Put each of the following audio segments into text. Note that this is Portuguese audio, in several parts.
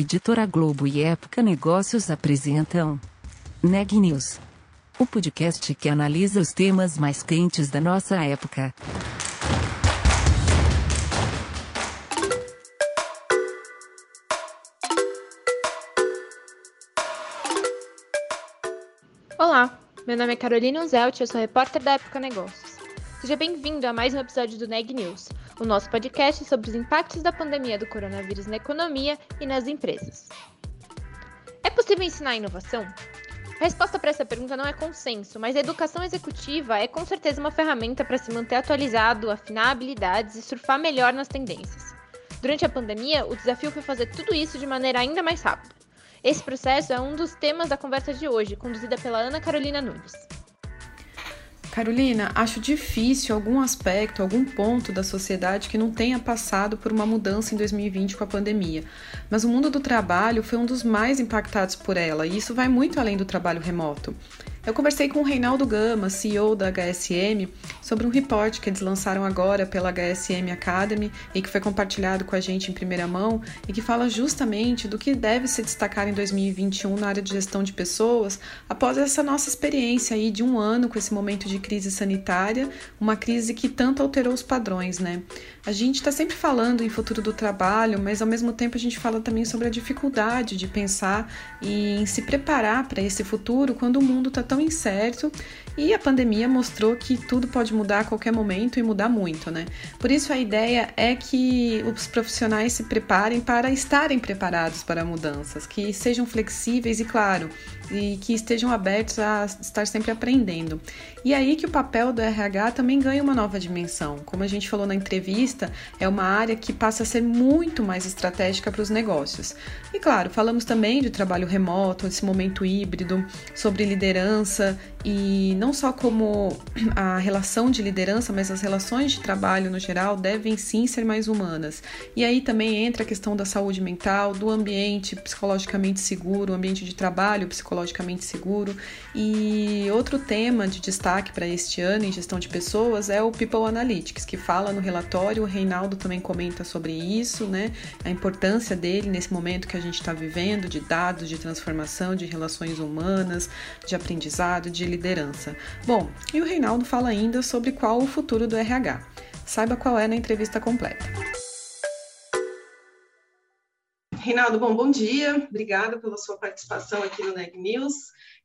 Editora Globo e Época Negócios apresentam Neg News, o podcast que analisa os temas mais quentes da nossa época. Olá, meu nome é Carolina Uzelt eu sou repórter da Época Negócios. Seja bem-vindo a mais um episódio do Neg News, o nosso podcast sobre os impactos da pandemia do coronavírus na economia e nas empresas. É possível ensinar inovação? A resposta para essa pergunta não é consenso, mas a educação executiva é com certeza uma ferramenta para se manter atualizado, afinar habilidades e surfar melhor nas tendências. Durante a pandemia, o desafio foi fazer tudo isso de maneira ainda mais rápida. Esse processo é um dos temas da conversa de hoje, conduzida pela Ana Carolina Nunes. Carolina, acho difícil algum aspecto, algum ponto da sociedade que não tenha passado por uma mudança em 2020 com a pandemia. Mas o mundo do trabalho foi um dos mais impactados por ela, e isso vai muito além do trabalho remoto. Eu conversei com o Reinaldo Gama, CEO da HSM, sobre um report que eles lançaram agora pela HSM Academy e que foi compartilhado com a gente em primeira mão e que fala justamente do que deve se destacar em 2021 na área de gestão de pessoas após essa nossa experiência aí de um ano com esse momento de crise sanitária, uma crise que tanto alterou os padrões, né? A gente está sempre falando em futuro do trabalho, mas ao mesmo tempo a gente fala também sobre a dificuldade de pensar e em se preparar para esse futuro quando o mundo está tão incerto e a pandemia mostrou que tudo pode mudar a qualquer momento e mudar muito, né? Por isso a ideia é que os profissionais se preparem para estarem preparados para mudanças, que sejam flexíveis e, claro, e que estejam abertos a estar sempre aprendendo. E aí que o papel do RH também ganha uma nova dimensão. Como a gente falou na entrevista, é uma área que passa a ser muito mais estratégica para os negócios. E claro, falamos também de trabalho remoto, esse momento híbrido, sobre liderança e não só como a relação de liderança, mas as relações de trabalho no geral devem sim ser mais humanas. E aí também entra a questão da saúde mental, do ambiente psicologicamente seguro, o ambiente de trabalho psicologicamente seguro. E outro tema de destaque para este ano em gestão de pessoas é o People Analytics, que fala no relatório, o Reinaldo também comenta sobre isso, né? A importância dele nesse momento que a gente está vivendo de dados, de transformação, de relações humanas, de aprendizado, de liderança. Bom, e o Reinaldo fala ainda sobre qual o futuro do RH. Saiba qual é na entrevista completa. Reinaldo, bom, bom dia. Obrigada pela sua participação aqui no Neg News.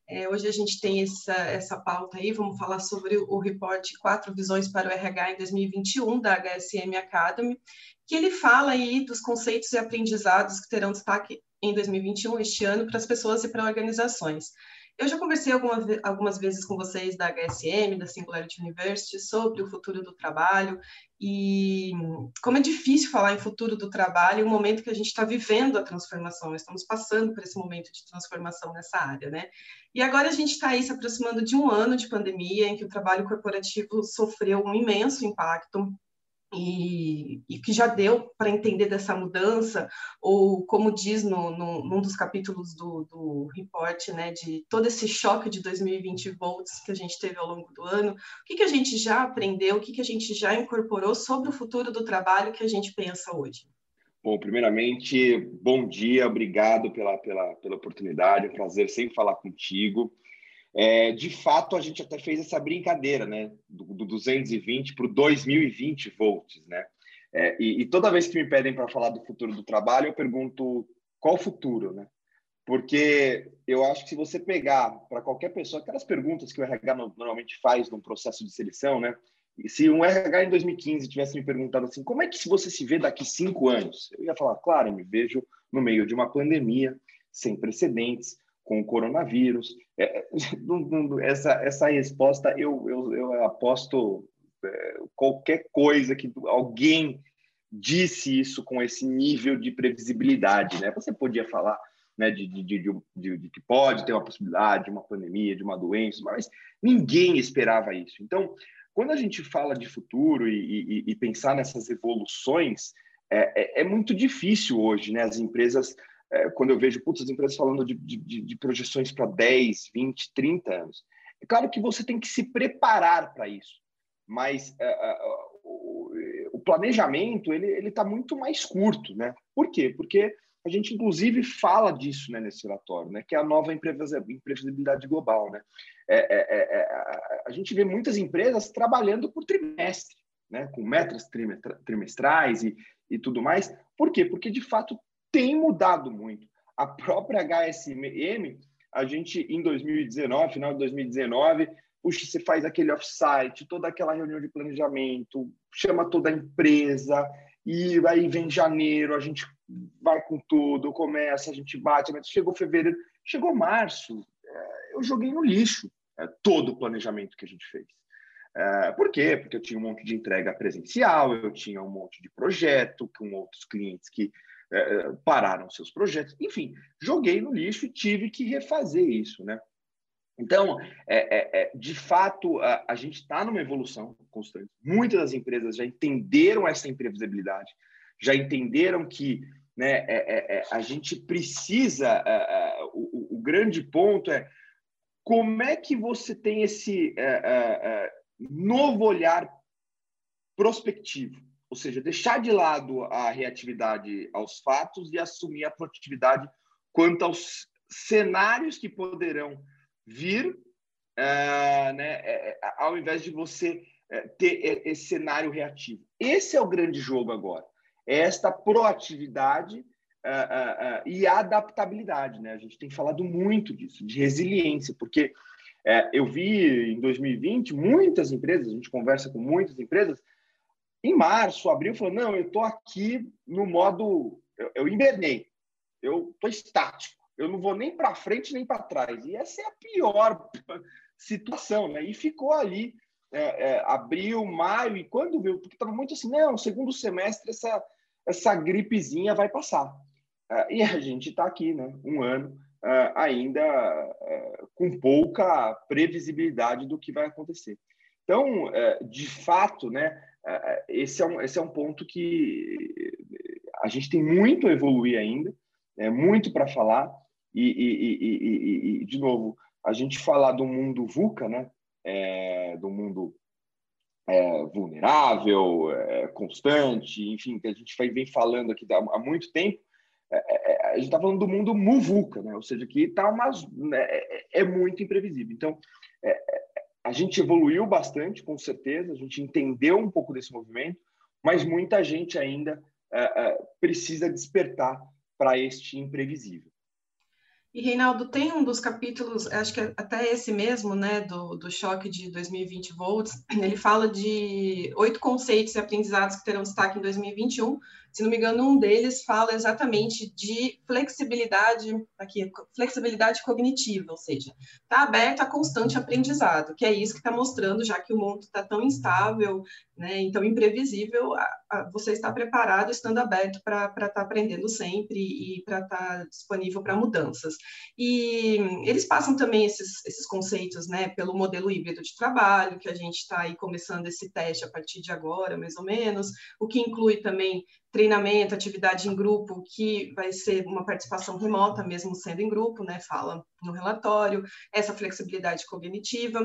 É, hoje a gente tem essa, essa pauta aí, vamos falar sobre o report Quatro Visões para o RH em 2021, da HSM Academy, que ele fala aí dos conceitos e aprendizados que terão destaque em 2021, este ano, para as pessoas e para organizações. Eu já conversei algumas, algumas vezes com vocês da HSM, da Singularity University, sobre o futuro do trabalho e como é difícil falar em futuro do trabalho um momento que a gente está vivendo a transformação, estamos passando por esse momento de transformação nessa área, né? E agora a gente está aí se aproximando de um ano de pandemia em que o trabalho corporativo sofreu um imenso impacto e, e, que já deu para entender dessa mudança, ou como diz no, no, num dos capítulos do, do report, né, de todo esse choque de 2020 volts que a gente teve ao longo do ano, o que, que a gente já aprendeu, o que, que a gente já incorporou sobre o futuro do trabalho que a gente pensa hoje? Bom, primeiramente, bom dia, obrigado pela, pela, pela oportunidade, é um prazer sempre falar contigo. É, de fato, a gente até fez essa brincadeira, né? Do, do 220 para o 2020 volts, né? É, e, e, toda vez que me pedem para falar do futuro do trabalho, eu pergunto qual futuro, né? Porque eu acho que se você pegar para qualquer pessoa, aquelas perguntas que o RH normalmente faz num processo de seleção, né? Se um RH em 2015 tivesse me perguntado assim, como é que você se vê daqui cinco anos? Eu ia falar, claro, eu me vejo no meio de uma pandemia sem precedentes, com o coronavírus. É, essa, essa resposta, eu, eu, eu aposto é, qualquer coisa que alguém disse isso com esse nível de previsibilidade. Né? Você podia falar né, de, de, de, de, que pode ter uma possibilidade de uma pandemia, de uma doença, mas ninguém esperava isso. Então, quando a gente fala de futuro e, e, e pensar nessas evoluções, é, é, é, muito difícil hoje, né? As empresas é, quando eu vejo putz, as empresas falando de, de, de projeções para 10, 20, 30 anos. É claro que você tem que se preparar para isso, mas é, é, o, o, planejamento ele está muito mais curto. Né? Por quê? Porque a gente inclusive fala disso né, nesse relatório, né, que é a nova imprevisibilidade global. Né? É, é, é, é a gente vê muitas empresas trabalhando por trimestre, né, com metas trimestrais e, e tudo mais. Por quê? Porque, de fato, tem mudado muito. A própria HSM, a gente, em 2019, final de 2019, puxa, você faz aquele offsite, toda aquela reunião de planejamento, chama toda a empresa, e aí vem janeiro, a gente vai com tudo, começa, a gente bate, chegou fevereiro, chegou março, é, eu joguei no lixo é, todo o planejamento que a gente fez. É, por quê? Porque eu tinha um monte de entrega presencial, eu tinha um monte de projeto com outros clientes que pararam seus projetos, enfim, joguei no lixo e tive que refazer isso, né? Então, é, é, de fato, a, a gente está numa evolução constante. Muitas das empresas já entenderam essa imprevisibilidade, já entenderam que né, é, é, é a gente precisa. É, o, o, grande ponto é como é que você tem esse novo olhar prospectivo, ou seja, deixar de lado a reatividade aos fatos e assumir a proatividade quanto aos cenários que poderão vir, né, ao invés de você ter esse cenário reativo. Esse é o grande jogo agora é esta proatividade uh, uh, uh, e adaptabilidade. Né? A gente tem falado muito disso, de resiliência, porque uh, eu vi em 2020 muitas empresas, a gente conversa com muitas empresas, em março, abril, falou: não, eu estou aqui no modo. Eu, eu invernei, eu estou estático, eu não vou nem para frente nem para trás. E essa é a pior situação, né? E ficou ali é, é, abril, maio, e quando viu, porque estava muito assim, não, segundo semestre essa, essa gripezinha vai passar. Uh, e a gente está aqui, né, um ano, uh, ainda uh, com pouca previsibilidade do que vai acontecer. Então, de fato, né, esse, é um, esse é um ponto que a gente tem muito a evoluir ainda, é muito para falar, e, e, e, e, de novo, a gente falar do mundo VUCA, né, é, do mundo é, vulnerável, é, constante, enfim, que a gente vem falando aqui há muito tempo, é, é, é, a gente está falando do mundo muvuca, né? ou seja, que tá umas, né, é, muito imprevisível. Então, a gente evoluiu bastante, com certeza, a gente entendeu um pouco desse movimento, mas muita gente ainda precisa despertar para este imprevisível. E, Reinaldo, tem um dos capítulos, acho que é até esse mesmo, né, do, do choque de 2020 volts, ele fala de oito conceitos e aprendizados que terão destaque em 2021, se não me engano, um deles fala exatamente de flexibilidade, aqui, flexibilidade cognitiva, ou seja, está aberto a constante aprendizado, que é isso que está mostrando, já que o mundo está tão instável, né, então imprevisível, a, a, você está preparado, estando aberto para estar tá aprendendo sempre e para estar tá disponível para mudanças. E eles passam também esses, esses conceitos, né, pelo modelo híbrido de trabalho, que a gente está aí começando esse teste a partir de agora, mais ou menos, o que inclui também treinamento, atividade em grupo, que vai ser uma participação remota, mesmo sendo em grupo, né? Fala no relatório, essa flexibilidade cognitiva.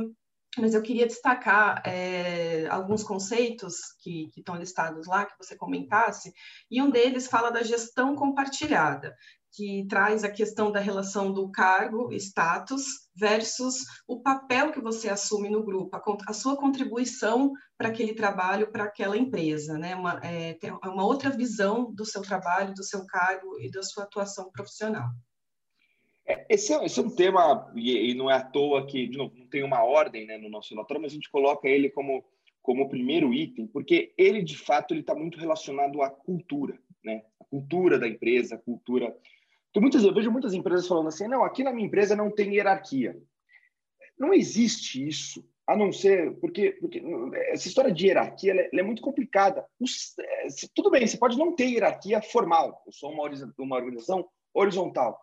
Mas eu queria destacar é, alguns conceitos que, que estão listados lá, que você comentasse, e um deles fala da gestão compartilhada que traz a questão da relação do cargo, status, versus o papel que você assume no grupo, a, a sua contribuição para aquele trabalho, para aquela empresa, né? Uma, é, uma outra visão do seu trabalho, do seu cargo e da sua atuação profissional. É, esse, é, esse é um tema, e, e, não é à toa que, de novo, não tem uma ordem né, no nosso relatório, mas a gente coloca ele como, como primeiro item, porque ele, de fato, ele está muito relacionado à cultura, né? A cultura da empresa, a cultura então, muitas, eu vejo muitas empresas falando assim: não, aqui na minha empresa não tem hierarquia. Não existe isso, a não ser porque, porque essa história de hierarquia ela é, ela é, muito complicada. É, tudo bem, você pode não ter hierarquia formal, eu sou uma, uma organização horizontal.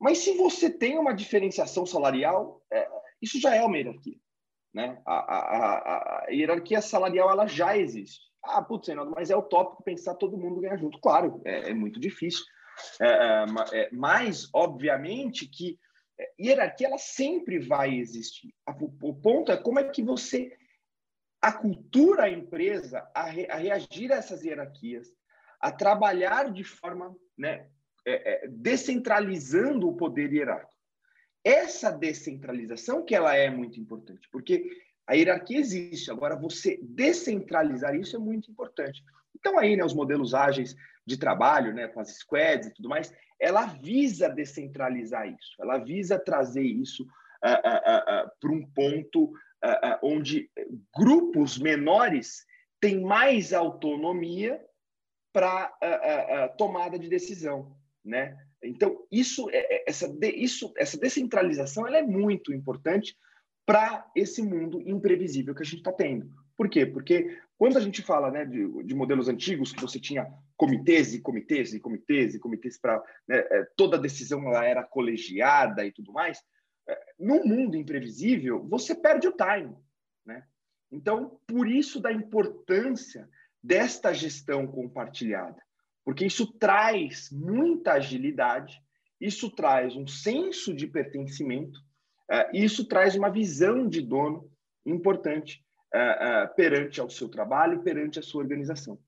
Mas se você tem uma diferenciação salarial, é, isso já é uma hierarquia. Né? A, a, a, a, hierarquia salarial ela já existe. Ah, putz, mas é utópico pensar todo mundo ganhar junto. Claro, é, é muito difícil. É, é, é, mas, obviamente, que hierarquia ela sempre vai existir. O ponto é como é que você acultura a empresa a, re, a reagir a essas hierarquias, a trabalhar de forma né, é, é, descentralizando o poder hierárquico. Essa descentralização que ela é muito importante, porque a hierarquia existe, agora você descentralizar isso é muito importante. Então aí, né, os modelos ágeis de trabalho, né, com as squads e tudo mais, ela visa descentralizar isso, ela visa trazer isso uh, uh, uh, para um ponto onde grupos menores têm mais autonomia para tomada de decisão, né? Então isso, é, é, essa, isso, essa descentralização, ela é muito importante para esse mundo imprevisível que a gente está tendo. Por quê? Porque quando a gente fala né, de, de, modelos antigos, que você tinha comitês e comitês e comitês e comitês para. Né, é, toda decisão ela era colegiada e tudo mais, é, no mundo imprevisível, você perde o time. Né? Então, por isso da importância desta gestão compartilhada, porque isso traz muita agilidade, isso traz um senso de pertencimento isso traz uma visão de dono importante uh, uh, perante ao seu trabalho, perante a sua organização.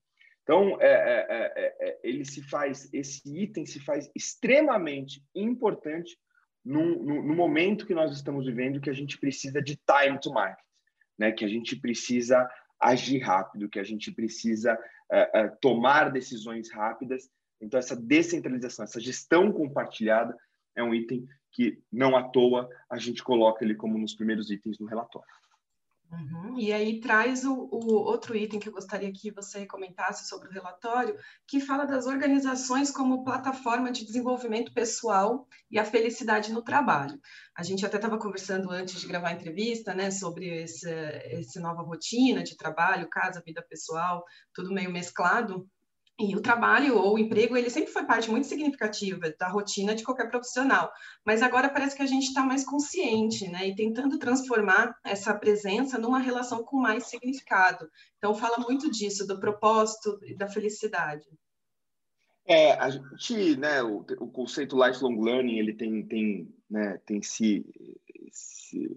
Então, é, é, é, ele se faz, esse item se faz extremamente importante no, no, no, momento que nós estamos vivendo, que a gente precisa de time to market, né? que a gente precisa agir rápido, que a gente precisa tomar decisões rápidas. Então, essa descentralização, essa gestão compartilhada é um item que não à toa a gente coloca ele como nos primeiros itens do relatório. Uhum. E aí traz o, o, outro item que eu gostaria que você comentasse sobre o relatório, que fala das organizações como plataforma de desenvolvimento pessoal e a felicidade no trabalho. A gente até estava conversando antes de gravar a entrevista, né, sobre essa nova rotina de trabalho, casa, vida pessoal, tudo meio mesclado. E o trabalho ou o emprego, ele sempre foi parte muito significativa da rotina de qualquer profissional. Mas agora parece que a gente está mais consciente, né? E tentando transformar essa presença numa relação com mais significado. Então, fala muito disso, do propósito e da felicidade. É, a gente, né, o, o conceito lifelong learning, ele tem, tem, né, tem se, se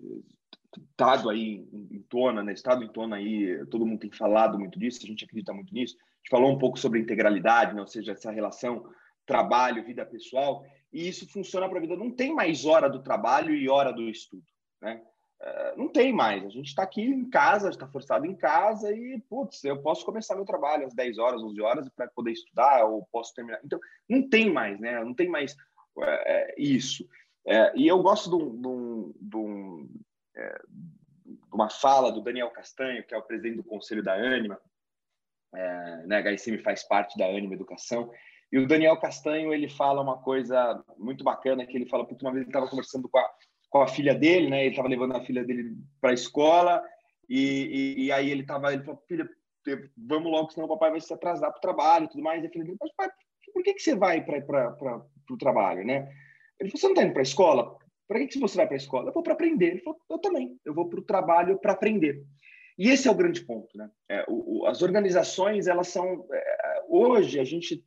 dado aí em, tona, né, estado em tona aí, todo mundo tem falado muito disso, a gente acredita muito nisso gente falou um pouco sobre integralidade, né? ou seja, essa relação trabalho, vida pessoal, e isso funciona para a vida. Não tem mais hora do trabalho e hora do estudo, né? Uh, não tem mais. A gente está aqui em casa, está forçado em casa e, putz, eu posso começar meu trabalho às 10 horas, 11 horas para poder estudar ou posso terminar. Então, não tem mais, né? Não tem mais uh, isso. Uh, e eu gosto de, um, de, um, de, um, de uma fala do Daniel Castanho, que é o presidente do Conselho da Anima, é, né, HSM faz parte da Anima Educação. E o Daniel Castanho, ele fala uma coisa muito bacana, que ele fala, porque uma vez ele estava conversando com a, com a filha dele, né, ele estava levando a filha dele para a escola, e, e, e, aí ele estava, ele falou, filha, vamos logo, senão o papai vai se atrasar para o trabalho e tudo mais. E a filha dele, mas pai, por que, que você vai para o trabalho, né? Ele falou, você não está indo para a escola? Para que, você vai para a escola? Eu vou para aprender. Ele falou, eu também, eu vou para o trabalho para aprender. E esse é o grande ponto, né? É, o, o, as organizações, elas são é, hoje a gente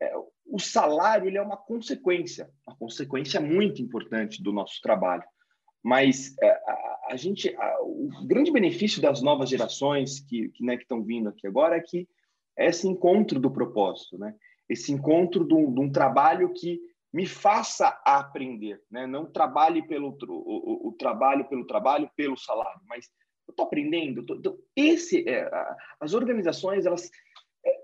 é, o salário ele é uma consequência, uma consequência muito importante do nosso trabalho. Mas é, a, a, gente, a, o grande benefício das novas gerações que, que, né, estão vindo aqui agora é que esse encontro do propósito, né? Esse encontro de um trabalho que me faça aprender, né? Não trabalhe pelo o, o, o trabalho pelo trabalho, pelo salário, mas eu estou aprendendo. Tô, tô, esse, é, as organizações elas é,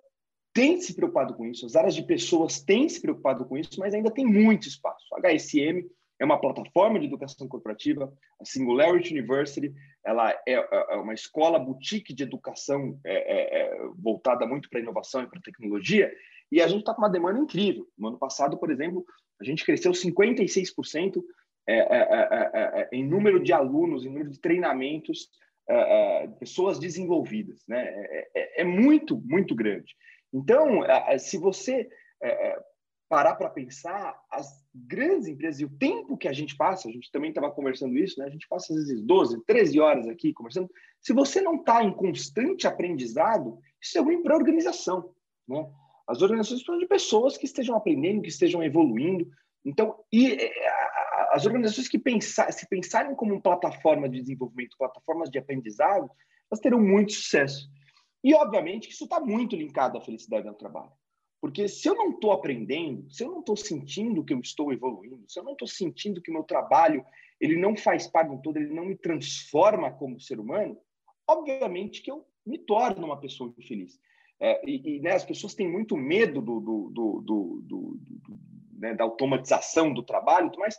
têm se preocupado com isso, as áreas de pessoas têm se preocupado com isso, mas ainda tem muito espaço. A HSM é uma plataforma de educação corporativa, a Singularity University, ela é, é, é uma escola boutique de educação é, é voltada muito para inovação e para tecnologia, e a gente está com uma demanda incrível. No ano passado, por exemplo, a gente cresceu 56% em número de alunos, em número de treinamentos uh, pessoas desenvolvidas, né? É, é, é, muito, muito grande. Então, se você parar para pensar, as grandes empresas e o tempo que a gente passa, a gente também estava conversando isso, né? A gente passa às vezes 12, 13 horas aqui conversando. Se você não está em constante aprendizado, isso é ruim para a organização, né? As organizações precisam de pessoas que estejam aprendendo, que estejam evoluindo. Então, e as organizações que pensar, se pensarem como plataforma de desenvolvimento, plataformas de aprendizado, elas terão muito sucesso. E, obviamente, isso está muito linkado à felicidade no trabalho. Porque se eu não estou aprendendo, se eu não estou sentindo que eu estou evoluindo, se eu não estou sentindo que o meu trabalho ele não faz parte do todo, ele não me transforma como ser humano, obviamente que eu me torno uma pessoa infeliz. É, e, e né, as pessoas têm muito medo do, do, do, do né, da automatização do trabalho, mas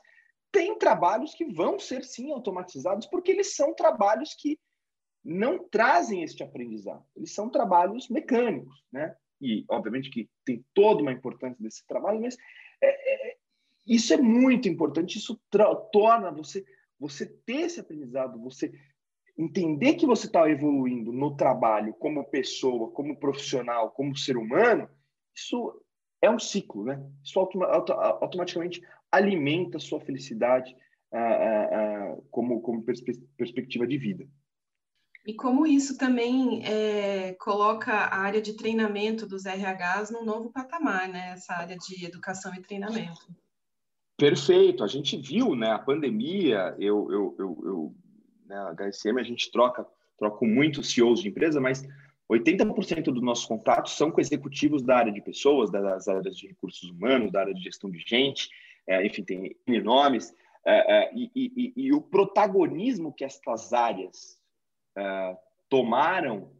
tem trabalhos que vão ser sim automatizados porque eles são trabalhos que não trazem este aprendizado. Eles são trabalhos mecânicos, né? E obviamente que tem toda uma importância desse trabalho, mas é, é, isso é muito importante. Isso torna você você ter esse aprendizado, você entender que você está evoluindo no trabalho como pessoa, como profissional, como ser humano. Isso é um ciclo, né? Isso automaticamente alimenta a sua felicidade ah, ah, ah, como, como perspe perspectiva de vida. E como isso também é, coloca a área de treinamento dos RHs num novo patamar, né? Essa área de educação e treinamento. Perfeito. A gente viu, né? A pandemia, eu, eu, eu, eu né, a HSM, a gente troca, troca muitos CEOs de empresa, mas 80% dos nossos contatos são com executivos da área de pessoas, das áreas de recursos humanos, da área de gestão de gente, é, enfim, tem nomes. É, é, e, e, e, o protagonismo que estas áreas é, tomaram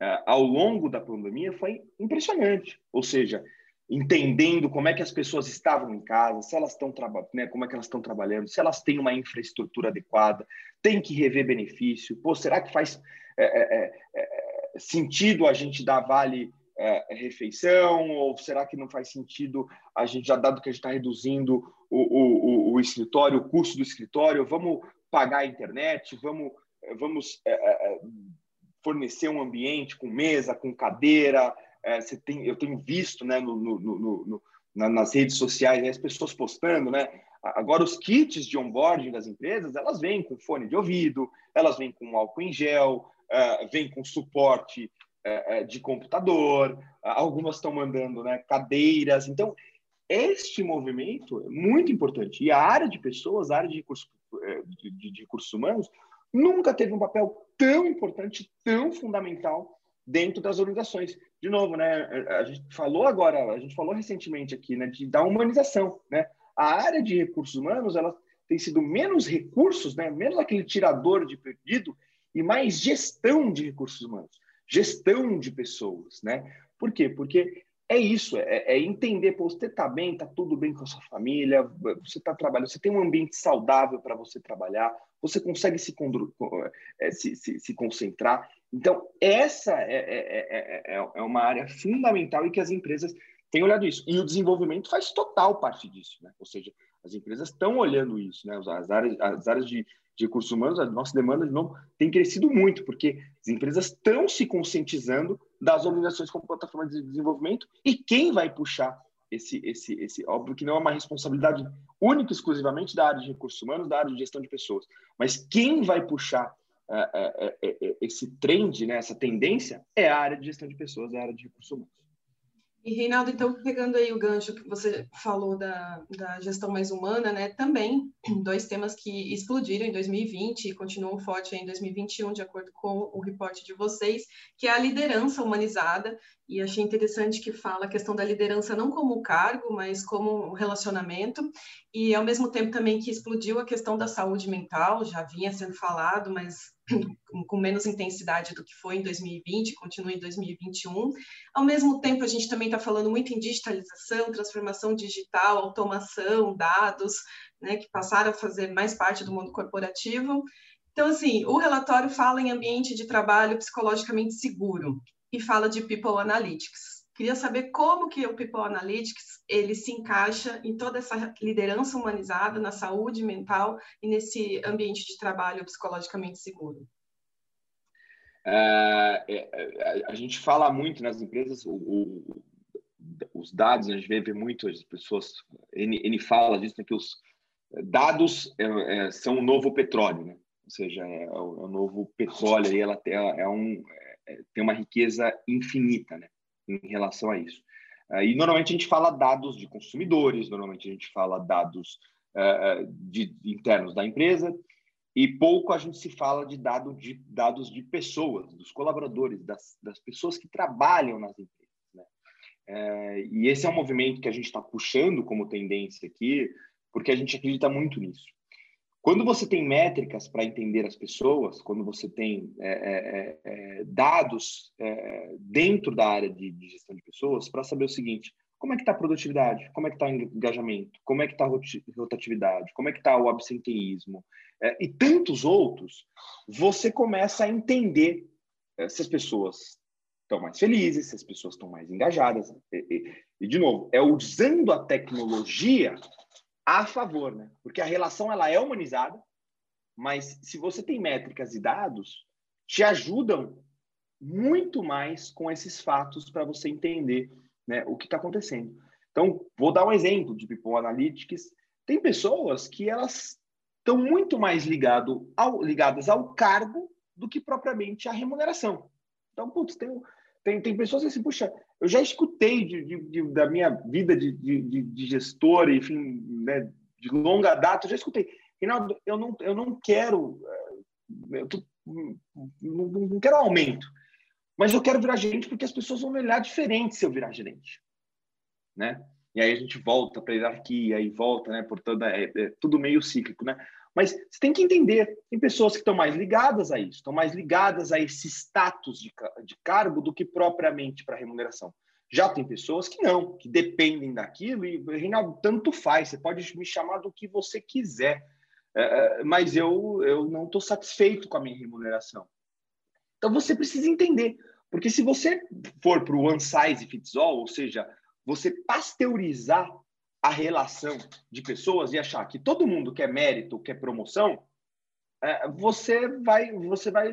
é, ao longo da pandemia foi impressionante. Ou seja, entendendo como é que as pessoas estavam em casa, se elas estão né, como é que elas estão trabalhando, se elas têm uma infraestrutura adequada, tem que rever benefício. Pô, será que faz é, sentido a gente dar vale é, refeição ou será que não faz sentido a gente já dado que a gente está reduzindo o, o, o, escritório, o custo do escritório, vamos pagar a internet, vamos vamos é, é, é fornecer um ambiente com mesa, com cadeira. É, você tem, eu tenho visto, né, no, no, no, nas redes sociais, as pessoas postando, né? Agora, os kits de onboarding das empresas, elas vêm com fone de ouvido, elas vêm com álcool em gel, uh, vêm com suporte uh, de computador, algumas estão mandando né, cadeiras. Então, este movimento é muito importante. E a área de pessoas, a área de recursos, de, de recursos humanos, nunca teve um papel tão importante, tão fundamental dentro das organizações. De novo, né, a gente falou agora, a gente falou recentemente aqui, né, de da humanização, né? A área de recursos humanos, ela tem sido menos recursos, né, menos aquele tirador de perdido e mais gestão de recursos humanos, gestão de pessoas, né? Por quê? Porque é isso, é, é entender, pô, você está bem, está tudo bem com a sua família, você está trabalhando, você tem um ambiente saudável para você trabalhar, você consegue se, é, se, se, se concentrar. Então, essa é, é, é, é, uma área fundamental e que as empresas têm olhado isso. E o desenvolvimento faz total parte disso, né? Ou seja, as empresas estão olhando isso, né? As áreas, as áreas de, de recursos humanos, a nossa demanda de novo tem crescido muito, porque as empresas estão se conscientizando das organizações como plataforma de desenvolvimento e quem vai puxar esse, esse, esse, óbvio que não é uma responsabilidade única exclusivamente da área de recursos humanos, da área de gestão de pessoas, mas quem vai puxar esse trend, né, essa tendência, é a área de gestão de pessoas, é a área de recursos humanos. E, Reinaldo, então, pegando aí o gancho que você falou da, da gestão mais humana, né, também dois temas que explodiram em 2020 e continuam forte em 2021, de acordo com o reporte de vocês, que é a liderança humanizada, e achei interessante que fala a questão da liderança não como cargo, mas como relacionamento, e ao mesmo tempo também que explodiu a questão da saúde mental, já vinha sendo falado, mas com menos intensidade do que foi em 2020, continua em 2021. Ao mesmo tempo, a gente também está falando muito em digitalização, transformação digital, automação, dados, né, que passaram a fazer mais parte do mundo corporativo. Então, assim, o relatório fala em ambiente de trabalho psicologicamente seguro e fala de People Analytics. Queria saber como que o People Analytics ele se encaixa em toda essa liderança humanizada na saúde mental e nesse ambiente de trabalho psicologicamente seguro. É, é, é a gente fala muito nas empresas, o, o, os dados, a gente vê, muito as pessoas, ele, fala disso, né, que os dados é, é, são o novo petróleo, né? ou seja, é o, novo petróleo, e ela é um, tem uma riqueza infinita, né? Em relação a isso. Uh, e normalmente a gente fala dados de consumidores, normalmente a gente fala dados uh, de, internos da empresa, e pouco a gente se fala de, dado de dados de pessoas, dos colaboradores, das, das pessoas que trabalham nas empresas. Né? É, e esse é um movimento que a gente está puxando como tendência aqui, porque a gente acredita muito nisso. Quando você tem métricas para entender as pessoas, quando você tem é, é, é, é dados é, dentro da área de, de gestão de pessoas, para saber o seguinte: como é que está a produtividade? Como é que está o engajamento? Como é que está a rotatividade? Como é que está o absenteísmo? É, e tantos outros, você começa a entender se as pessoas estão mais felizes, se as pessoas estão mais engajadas. E, e, e, de novo, é usando a tecnologia a favor, né? Porque a relação ela é humanizada, mas se você tem métricas e dados, te ajudam muito mais com esses fatos para você entender né, o que está acontecendo. Então, vou dar um exemplo de People Analytics. Tem pessoas que elas estão muito mais ligado ao, ligadas ao cargo do que propriamente à remuneração. Então, putz, tem, tem, tem pessoas assim, puxa, eu já escutei de, de, de, da minha vida de, de, gestor, enfim, né, de longa data, eu já escutei. Reinaldo, eu não, eu não quero, eh, eu tô, não, não quero aumento, mas eu quero virar gerente porque as pessoas vão me olhar diferente se eu virar gerente, né? E aí a gente volta para a hierarquia e volta, né? Portanto, é, é tudo meio cíclico, né? Mas você tem que entender, tem pessoas que estão mais ligadas a isso, estão mais ligadas a esse status de, de cargo do que propriamente para remuneração. Já tem pessoas que não, que dependem daquilo e, Reinaldo, tanto faz, você pode me chamar do que você quiser, é, é mas eu, eu não estou satisfeito com a minha remuneração. Então você precisa entender, porque se você for para o one size fits all, ou seja, você pasteurizar a relação de pessoas e achar que todo mundo quer mérito, quer promoção, é, você vai, você vai,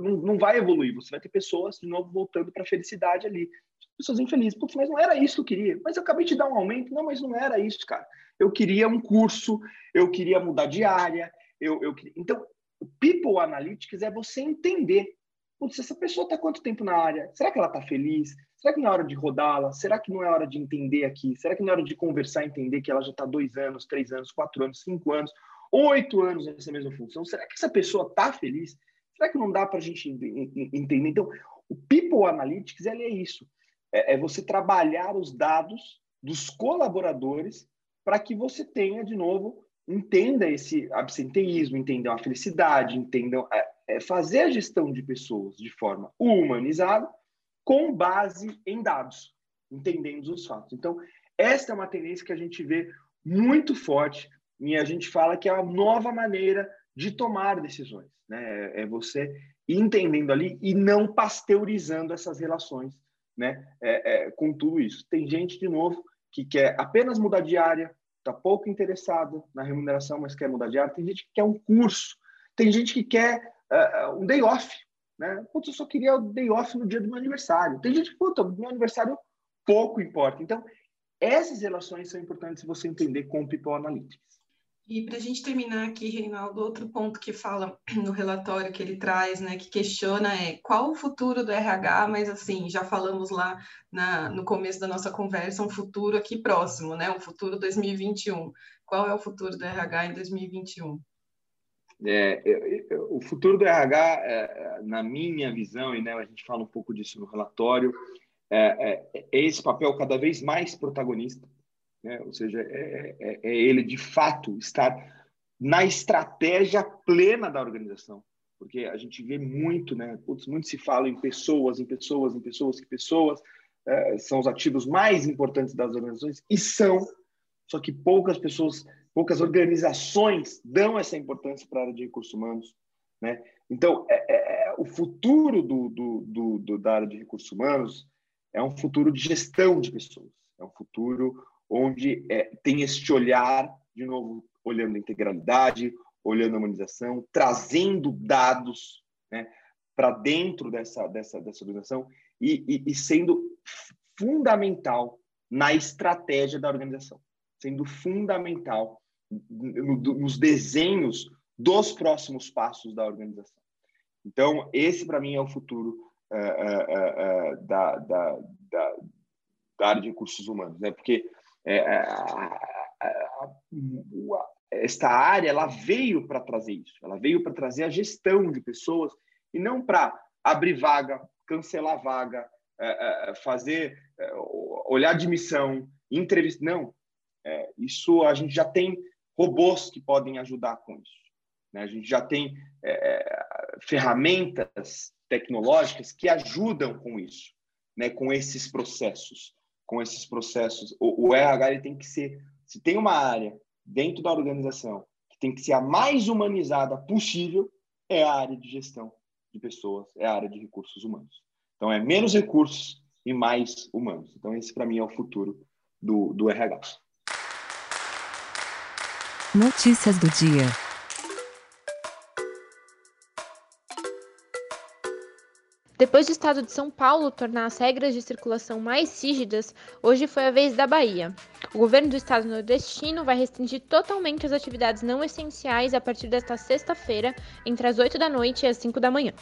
não, vai evoluir. Você vai ter pessoas de novo voltando para a felicidade ali, pessoas infelizes. Putz, mas não era isso que eu queria. Mas eu acabei de dar um aumento. Não, mas não era isso, cara. Eu queria um curso, eu queria mudar de área. Eu, eu queria... Então, People Analytics é você entender. Putz, essa pessoa está quanto tempo na área? Será que ela está feliz? Será que não é hora de rodá-la? Será que não é hora de entender aqui? Será que não é hora de conversar e entender que ela já está dois anos, três anos, quatro anos, cinco anos, oito anos nessa mesma função? Será que essa pessoa está feliz? Será que não dá para a gente entender? Então, o People Analytics é isso. É, é você trabalhar os dados dos colaboradores para que você tenha, de novo, entenda esse absenteísmo, entenda a felicidade, entenda é, é fazer a gestão de pessoas de forma humanizada com base em dados, entendendo os fatos. Então, esta é uma tendência que a gente vê muito forte e a gente fala que é a nova maneira de tomar decisões. Né? É você entendendo ali e não pasteurizando essas relações né? É, é, com tudo isso. Tem gente, de novo, que quer apenas mudar de área, está pouco interessado na remuneração, mas quer mudar de área. Tem gente que quer um curso. Tem gente que quer uh, um day off. Né? Putz, eu só queria o day off no dia do meu aniversário. Tem gente que, puta, meu aniversário pouco importa. Então, essas relações são importantes você entender com o People Analytics. E para a gente terminar aqui, Reinaldo, outro ponto que fala no relatório que ele traz, né, que questiona é qual o futuro do RH, mas assim, já falamos lá na, no começo da nossa conversa, um futuro aqui próximo, né, um futuro 2021. Qual é o futuro do RH em 2021? É, o futuro do RH, é, na minha visão, e né, a gente fala um pouco disso no relatório, é, é, é esse papel cada vez mais protagonista, né? ou seja, é, é, é ele de fato estar na estratégia plena da organização, porque a gente vê muito, né? Putz, muito se fala em pessoas, em pessoas, em pessoas, que pessoas é, são os ativos mais importantes das organizações e são, só que poucas pessoas poucas organizações dão essa importância para a área de recursos humanos. Né? Então, é, é, é, o futuro do, do, do, da área de recursos humanos é um futuro de gestão de pessoas, é um futuro onde é, tem este olhar, de novo, olhando a integralidade, olhando a humanização, trazendo dados né, para dentro dessa, dessa, dessa organização e, e, e sendo fundamental na estratégia da organização, sendo fundamental nos desenhos dos próximos passos da organização. Então, esse para mim é o futuro uh, uh, uh, da, da, da, da, área de recursos humanos, né? Porque esta área ela veio para trazer isso, ela veio para trazer a gestão de pessoas e não para abrir vaga, cancelar vaga, é, fazer, olhar a admissão, entrevista. Não. É, isso a gente já tem robôs que podem ajudar com isso. Né? A gente já tem é, ferramentas tecnológicas que ajudam com isso, né? com esses processos. Com esses processos. O, o RH tem que ser. Se tem uma área dentro da organização que tem que ser a mais humanizada possível, é a área de gestão de pessoas, é a área de recursos humanos. Então, é menos recursos e mais humanos. Então, esse, para mim, é o futuro do, do RH. Notícias do dia. Depois do estado de São Paulo tornar as regras de circulação mais rígidas, hoje foi a vez da Bahia. O governo do estado nordestino vai restringir totalmente as atividades não essenciais a partir desta sexta-feira, entre as 8 da noite e as 5 da manhã.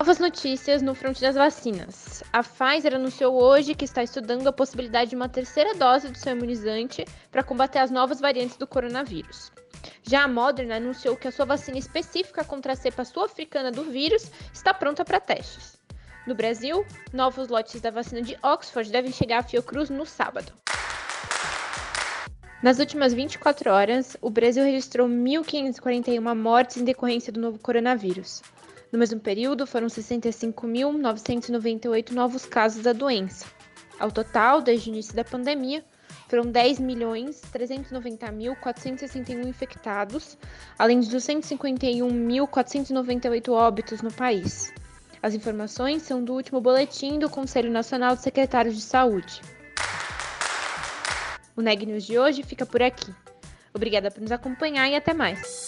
Novas notícias no fronte das vacinas. A Pfizer anunciou hoje que está estudando a possibilidade de uma terceira dose do seu imunizante para combater as novas variantes do coronavírus. Já a Moderna anunciou que a sua vacina específica contra a cepa sul-africana do vírus está pronta para testes. No Brasil, novos lotes da vacina de Oxford devem chegar a Fiocruz no sábado. Nas últimas 24 horas, o Brasil registrou 1.541 mortes em decorrência do novo coronavírus. No mesmo período, foram 65.998 novos casos da doença. Ao total, desde o início da pandemia, foram 10.390.461 infectados, além de 251.498 óbitos no país. As informações são do último boletim do Conselho Nacional de Secretários de Saúde. O Neg News de hoje fica por aqui. Obrigada por nos acompanhar e até mais.